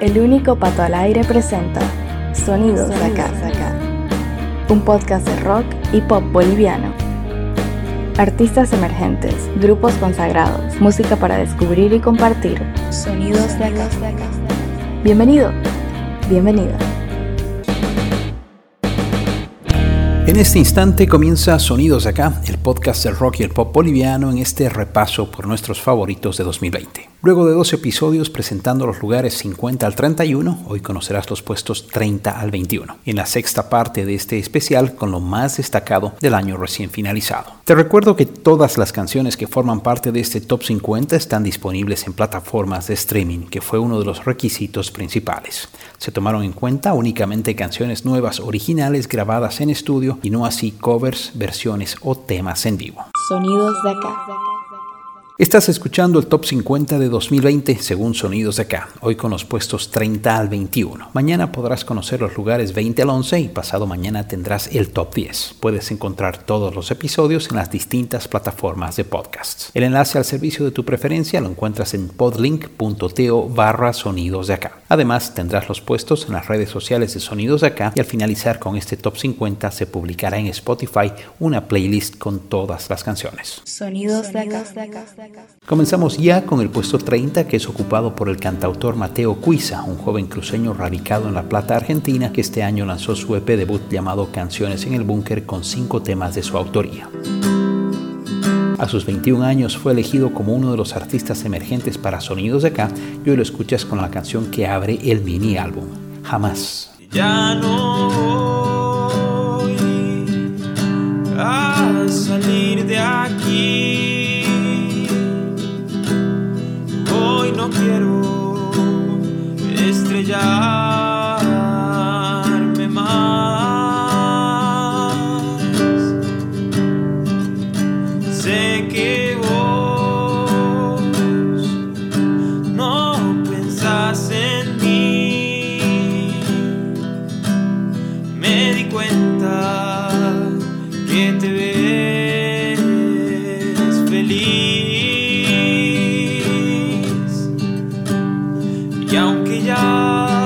El único pato al aire presenta Sonidos, de acá. Un podcast de rock y pop boliviano. Artistas emergentes, grupos consagrados, música para descubrir y compartir. Sonidos de acá. Bienvenido, bienvenida. En este instante comienza Sonidos de acá, el podcast del rock y el pop boliviano en este repaso por nuestros favoritos de 2020. Luego de dos episodios presentando los lugares 50 al 31, hoy conocerás los puestos 30 al 21, en la sexta parte de este especial con lo más destacado del año recién finalizado. Te recuerdo que todas las canciones que forman parte de este top 50 están disponibles en plataformas de streaming, que fue uno de los requisitos principales. Se tomaron en cuenta únicamente canciones nuevas originales grabadas en estudio y no así covers, versiones o temas en vivo. Sonidos de acá. Estás escuchando el Top 50 de 2020 según Sonidos de acá, hoy con los puestos 30 al 21. Mañana podrás conocer los lugares 20 al 11 y pasado mañana tendrás el Top 10. Puedes encontrar todos los episodios en las distintas plataformas de podcasts. El enlace al servicio de tu preferencia lo encuentras en podlink.to barra Sonidos de acá. Además tendrás los puestos en las redes sociales de Sonidos de acá y al finalizar con este Top 50 se publicará en Spotify una playlist con todas las canciones. Sonidos de acá. Comenzamos ya con el puesto 30 que es ocupado por el cantautor Mateo Cuiza, un joven cruceño radicado en La Plata, Argentina, que este año lanzó su EP debut llamado Canciones en el Búnker con cinco temas de su autoría. A sus 21 años fue elegido como uno de los artistas emergentes para Sonidos de acá y hoy lo escuchas con la canción que abre el mini álbum, Jamás. Ya no voy a salir de aquí. Quiero estrellarme Y aunque ya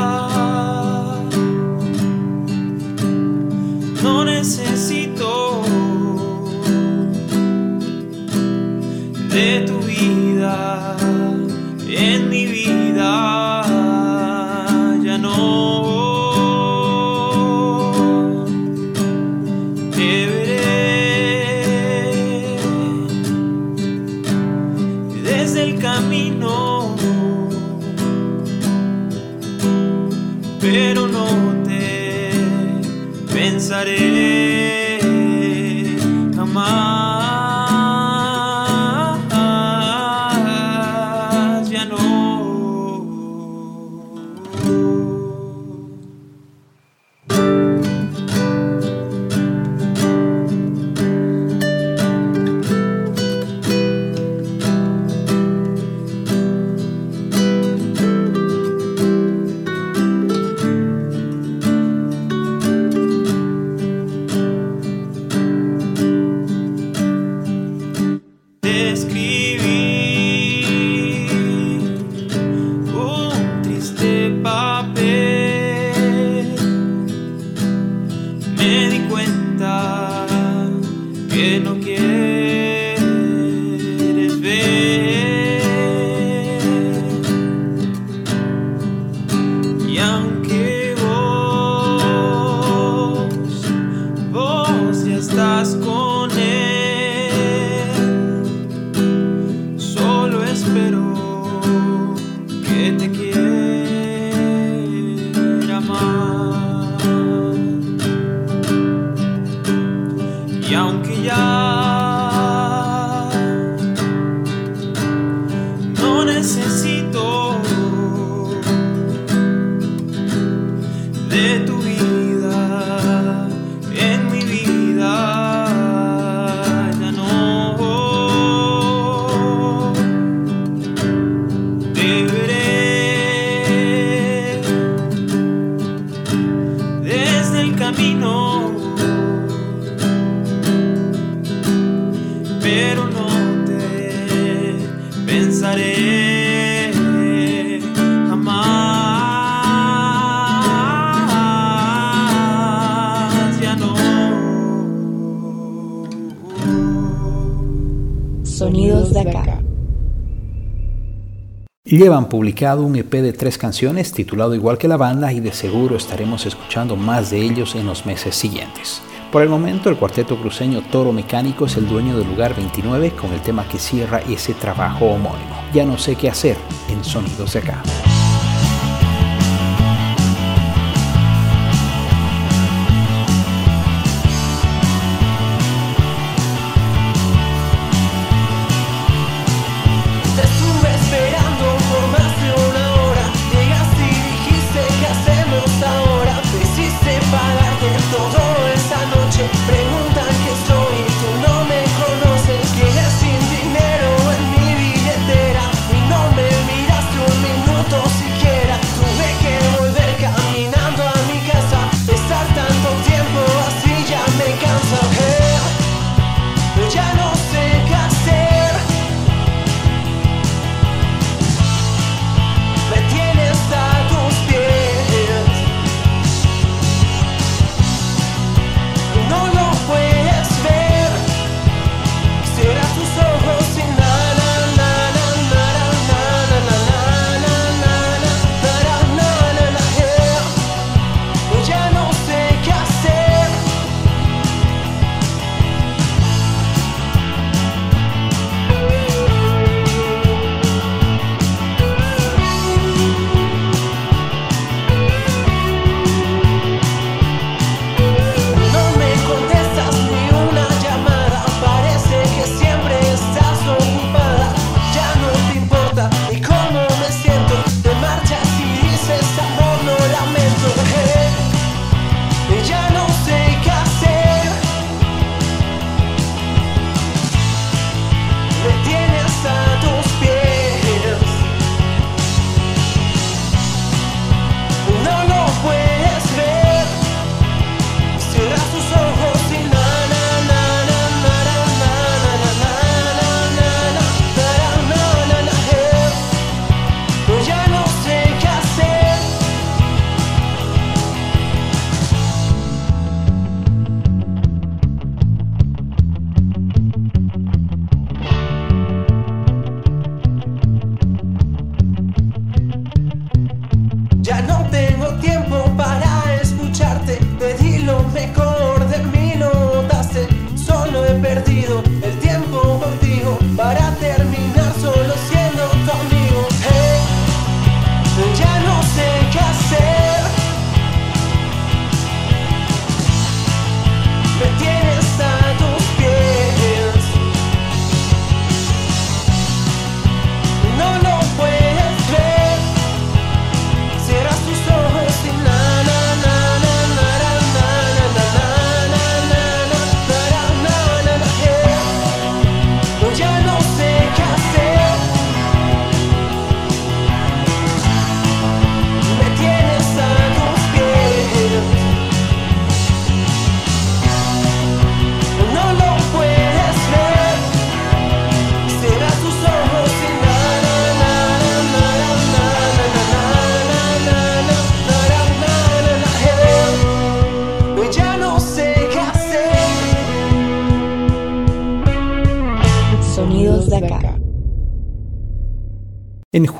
Llevan publicado un EP de tres canciones titulado igual que la banda y de seguro estaremos escuchando más de ellos en los meses siguientes. Por el momento, el cuarteto cruceño Toro Mecánico es el dueño del lugar 29 con el tema que cierra ese trabajo homónimo. Ya no sé qué hacer en Sonidos de acá.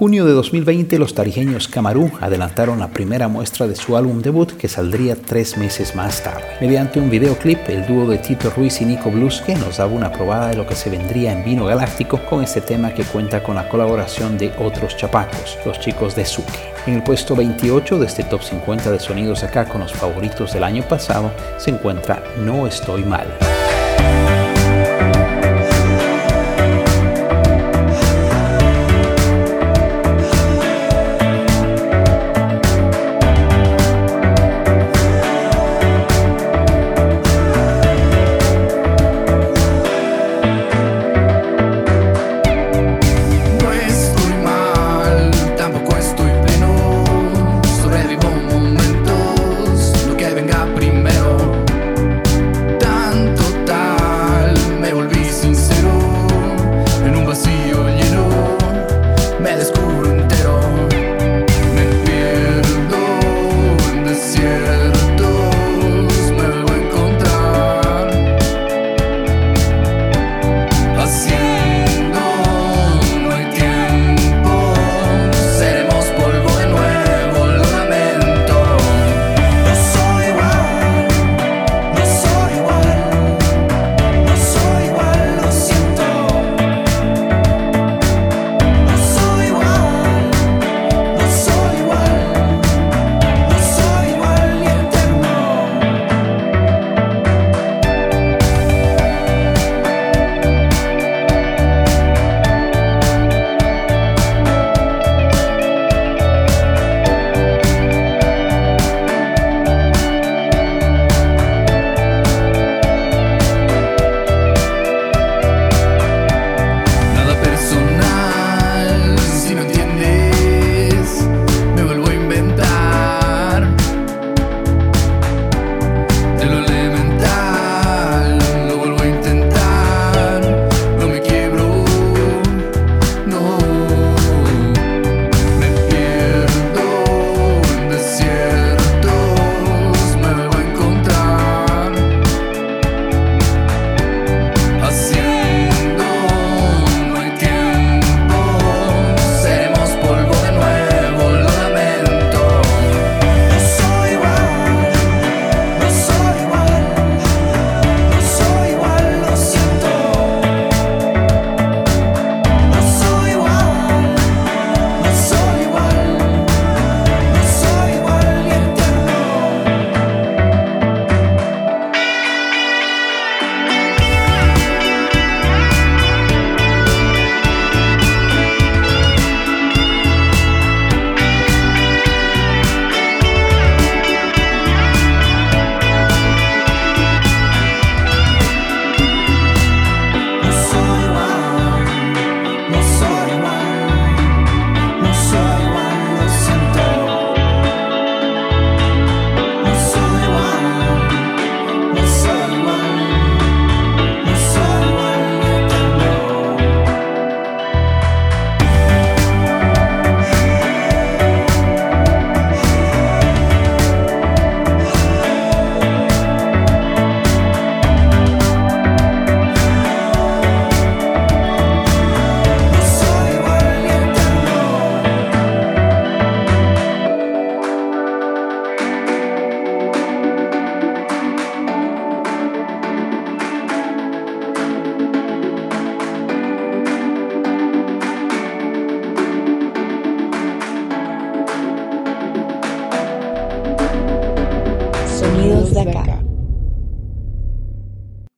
Junio de 2020, los tarijeños Camarú adelantaron la primera muestra de su álbum debut que saldría tres meses más tarde. Mediante un videoclip, el dúo de Tito Ruiz y Nico Blusque nos daba una probada de lo que se vendría en Vino Galáctico con este tema que cuenta con la colaboración de otros chapacos, los chicos de Suke. En el puesto 28 de este top 50 de sonidos acá con los favoritos del año pasado se encuentra No Estoy Mal.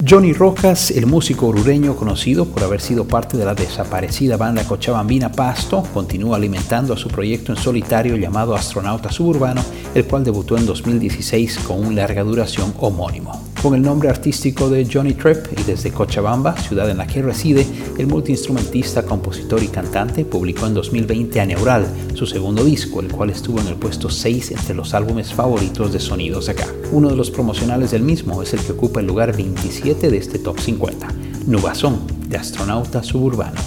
Johnny Rojas, el músico orureño conocido por haber sido parte de la desaparecida banda cochabambina Pasto, continúa alimentando a su proyecto en solitario llamado Astronauta Suburbano, el cual debutó en 2016 con un larga duración homónimo. Con el nombre artístico de Johnny Tripp y desde Cochabamba, ciudad en la que reside, el multiinstrumentista, compositor y cantante publicó en 2020 Aneural, su segundo disco, el cual estuvo en el puesto 6 entre los álbumes favoritos de Sonidos Acá. Uno de los promocionales del mismo es el que ocupa el lugar 27 de este top 50, Nubazón, de astronauta suburbano.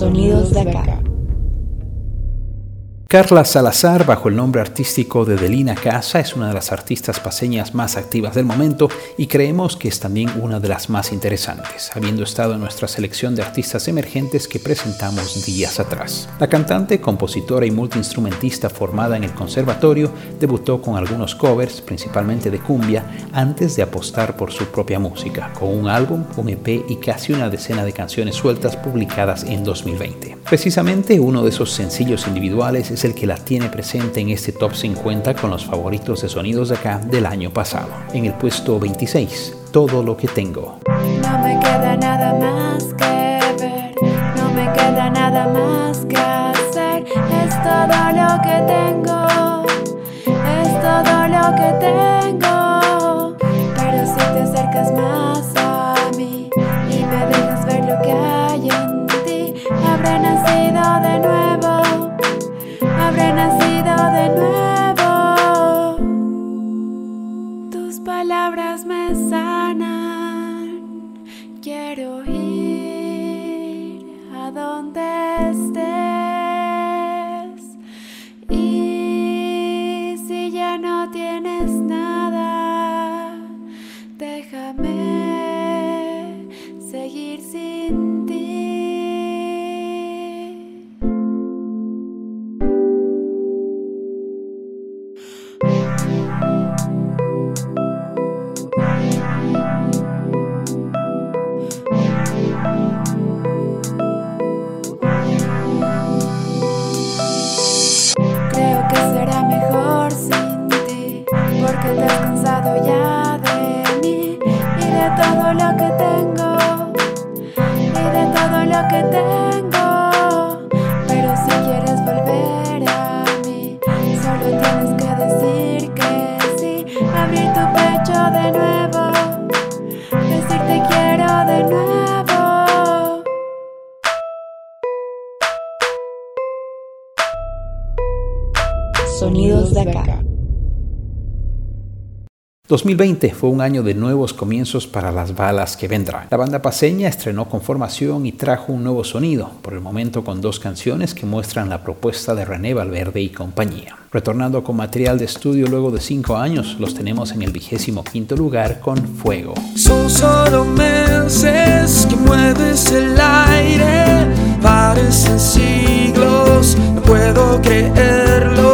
sonidos de acá. Carla Salazar, bajo el nombre artístico de Delina Casa, es una de las artistas paseñas más activas del momento y creemos que es también una de las más interesantes, habiendo estado en nuestra selección de artistas emergentes que presentamos días atrás. La cantante, compositora y multiinstrumentista formada en el conservatorio, debutó con algunos covers, principalmente de cumbia, antes de apostar por su propia música, con un álbum, un EP y casi una decena de canciones sueltas publicadas en 2020. Precisamente uno de esos sencillos individuales es es el que la tiene presente en este top 50 con los favoritos de sonidos de acá del año pasado. En el puesto 26, Todo lo que tengo. No me queda nada más que ver, no me queda nada más que hacer, es todo lo que tengo, es todo lo que tengo. donde 2020 fue un año de nuevos comienzos para las balas que vendrán. La banda paseña estrenó con formación y trajo un nuevo sonido, por el momento con dos canciones que muestran la propuesta de René Valverde y compañía. Retornando con material de estudio luego de cinco años, los tenemos en el vigésimo quinto lugar con Fuego. Son solo meses que mueves el aire, parecen siglos, no puedo creerlo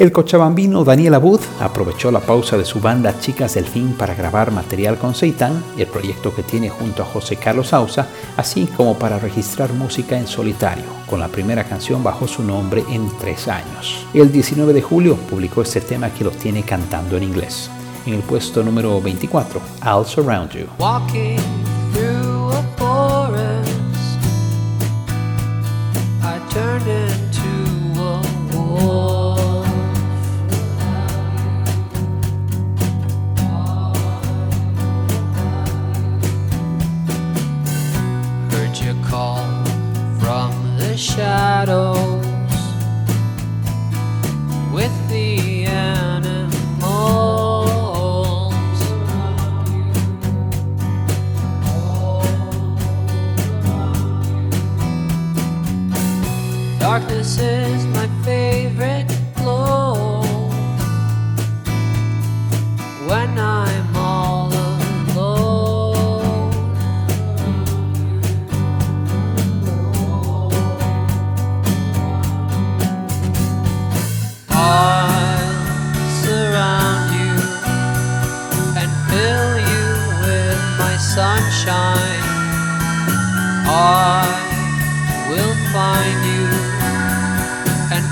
El cochabambino Daniel Abud aprovechó la pausa de su banda Chicas del Fin para grabar material con Seitan, el proyecto que tiene junto a José Carlos Sausa, así como para registrar música en solitario, con la primera canción bajo su nombre en tres años. El 19 de julio publicó este tema que lo tiene cantando en inglés. En el puesto número 24, I'll Surround You.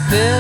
Fill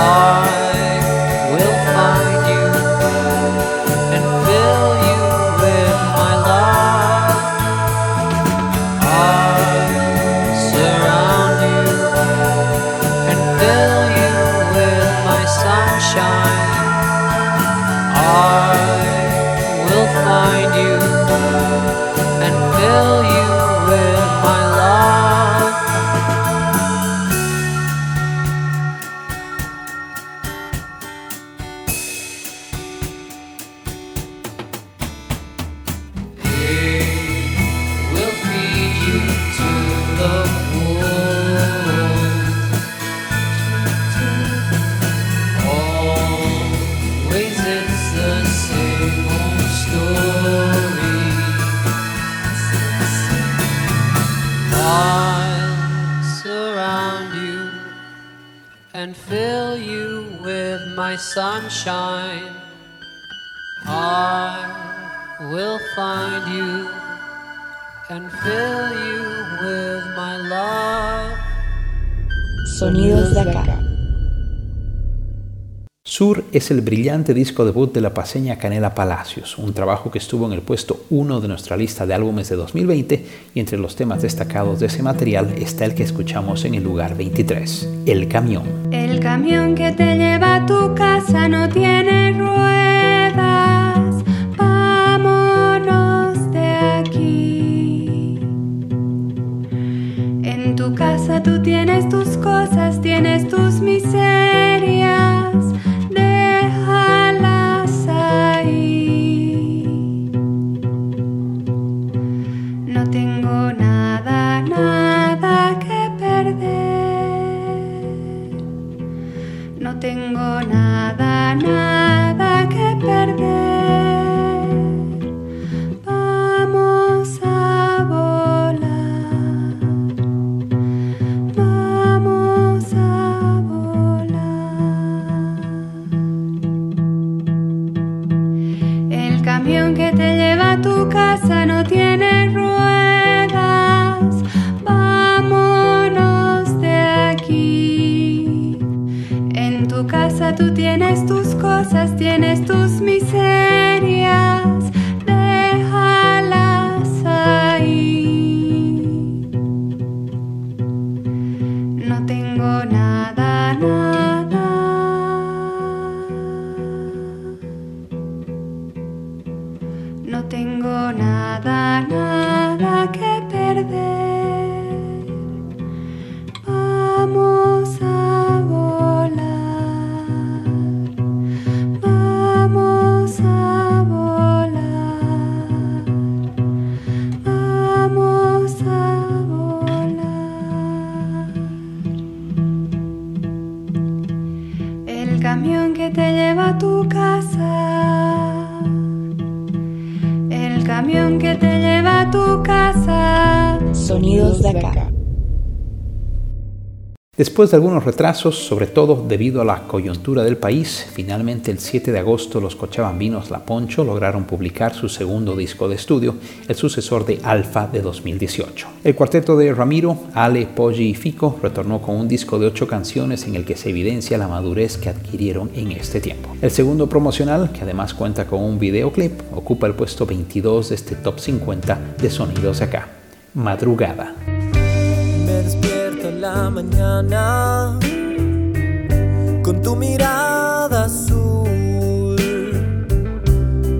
I Sur es el brillante disco debut de la paseña Canela Palacios, un trabajo que estuvo en el puesto 1 de nuestra lista de álbumes de 2020 y entre los temas destacados de ese material está el que escuchamos en el lugar 23, El Camión. El camión que te lleva a tu casa no tiene ruedas. Vámonos de aquí. En tu casa tú tienes tus cosas, tienes tus miserias. En tu casa tú tienes tus cosas, tienes tus miserias. Después de algunos retrasos, sobre todo debido a la coyuntura del país, finalmente el 7 de agosto los cochabambinos La Poncho lograron publicar su segundo disco de estudio, el sucesor de Alfa de 2018. El cuarteto de Ramiro, Ale, Poggi y Fico retornó con un disco de ocho canciones en el que se evidencia la madurez que adquirieron en este tiempo. El segundo promocional, que además cuenta con un videoclip, ocupa el puesto 22 de este top 50 de sonidos de acá. Madrugada. La mañana con tu mirada azul,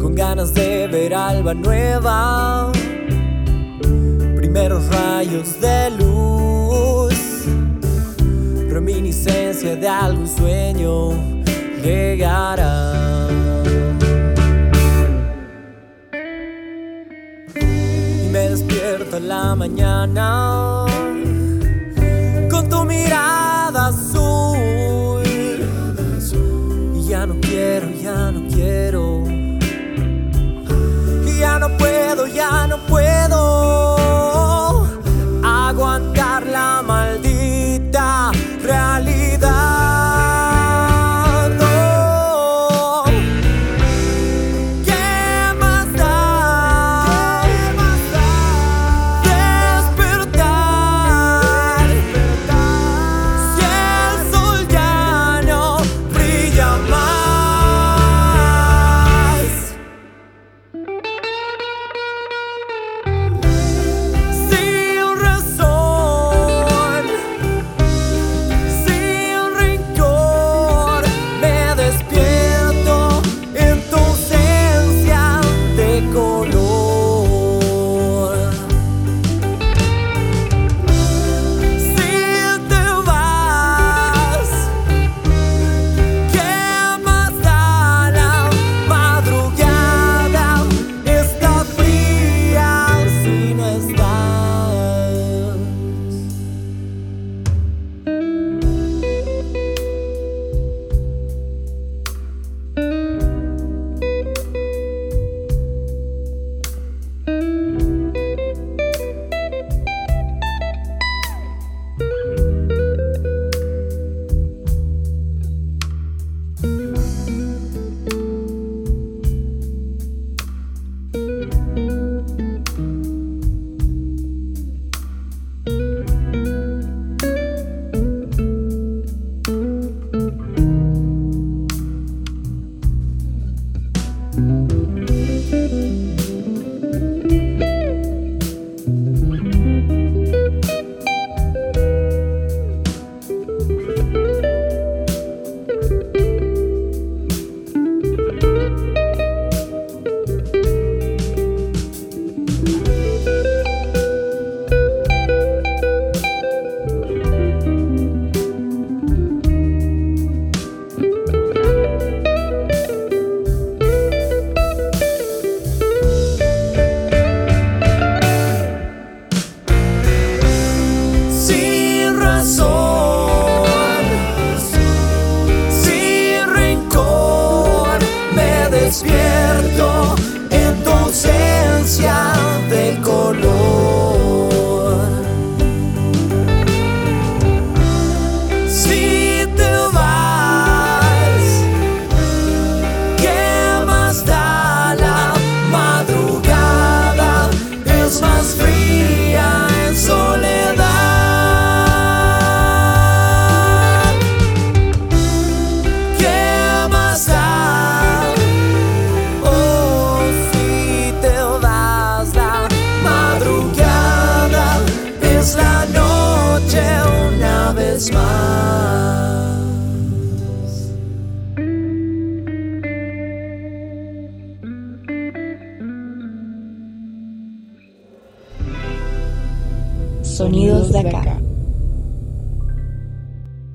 con ganas de ver alba nueva, primeros rayos de luz, reminiscencia de algún sueño llegará. y me despierto la mañana quiero. Ya no puedo, ya no puedo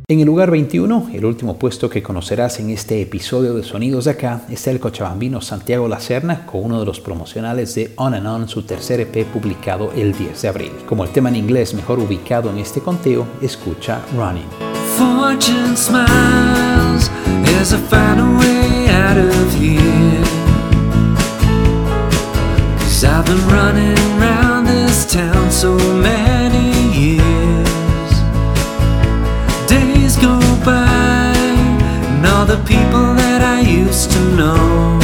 En el lugar 21, el último puesto que conocerás en este episodio de Sonidos de Acá, está el cochabambino Santiago Lacerna con uno de los promocionales de On and On, su tercer EP publicado el 10 de abril. Como el tema en inglés mejor ubicado en este conteo, escucha Running. Fortune smiles way out of here. The people that I used to know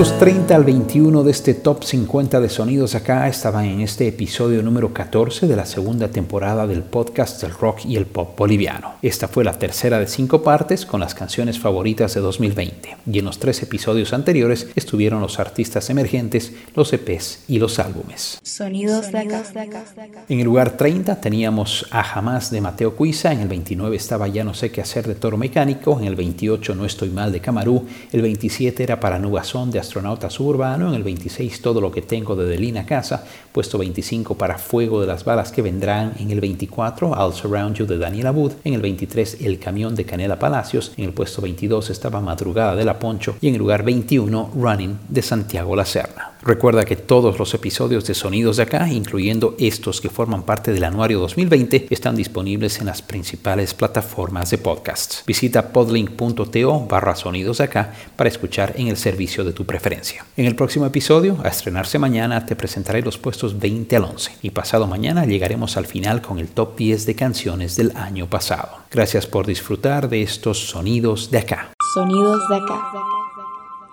of Los time puestos 30 al 21 de este top 50 de sonidos acá estaban en este episodio número 14 de la segunda temporada del podcast del rock y el pop boliviano. Esta fue la tercera de cinco partes con las canciones favoritas de 2020 y en los tres episodios anteriores estuvieron los artistas emergentes, los EPs y los álbumes. Sonidos de acá. En el lugar 30 teníamos a Jamás de Mateo Cuiza, en el 29 estaba Ya no sé qué hacer de Toro Mecánico, en el 28 No estoy mal de Camarú, el 27 era para Nubazón de Astronauta Suburbano, en el 26 Todo lo que tengo de Delina Casa, puesto 25 para Fuego de las balas que vendrán, en el 24 I'll Surround You de Daniel Abud, en el 23 El camión de Canela Palacios, en el puesto 22 estaba Madrugada de la Poncho y en el lugar 21 Running de Santiago Lacerna. Recuerda que todos los episodios de Sonidos de Acá, incluyendo estos que forman parte del anuario 2020, están disponibles en las principales plataformas de podcasts. Visita podlink.to barra Sonidos de Acá para escuchar en el servicio de tu preferencia. En el próximo episodio, a estrenarse mañana, te presentaré los puestos 20 al 11 y pasado mañana llegaremos al final con el top 10 de canciones del año pasado. Gracias por disfrutar de estos sonidos de acá. Sonidos de acá.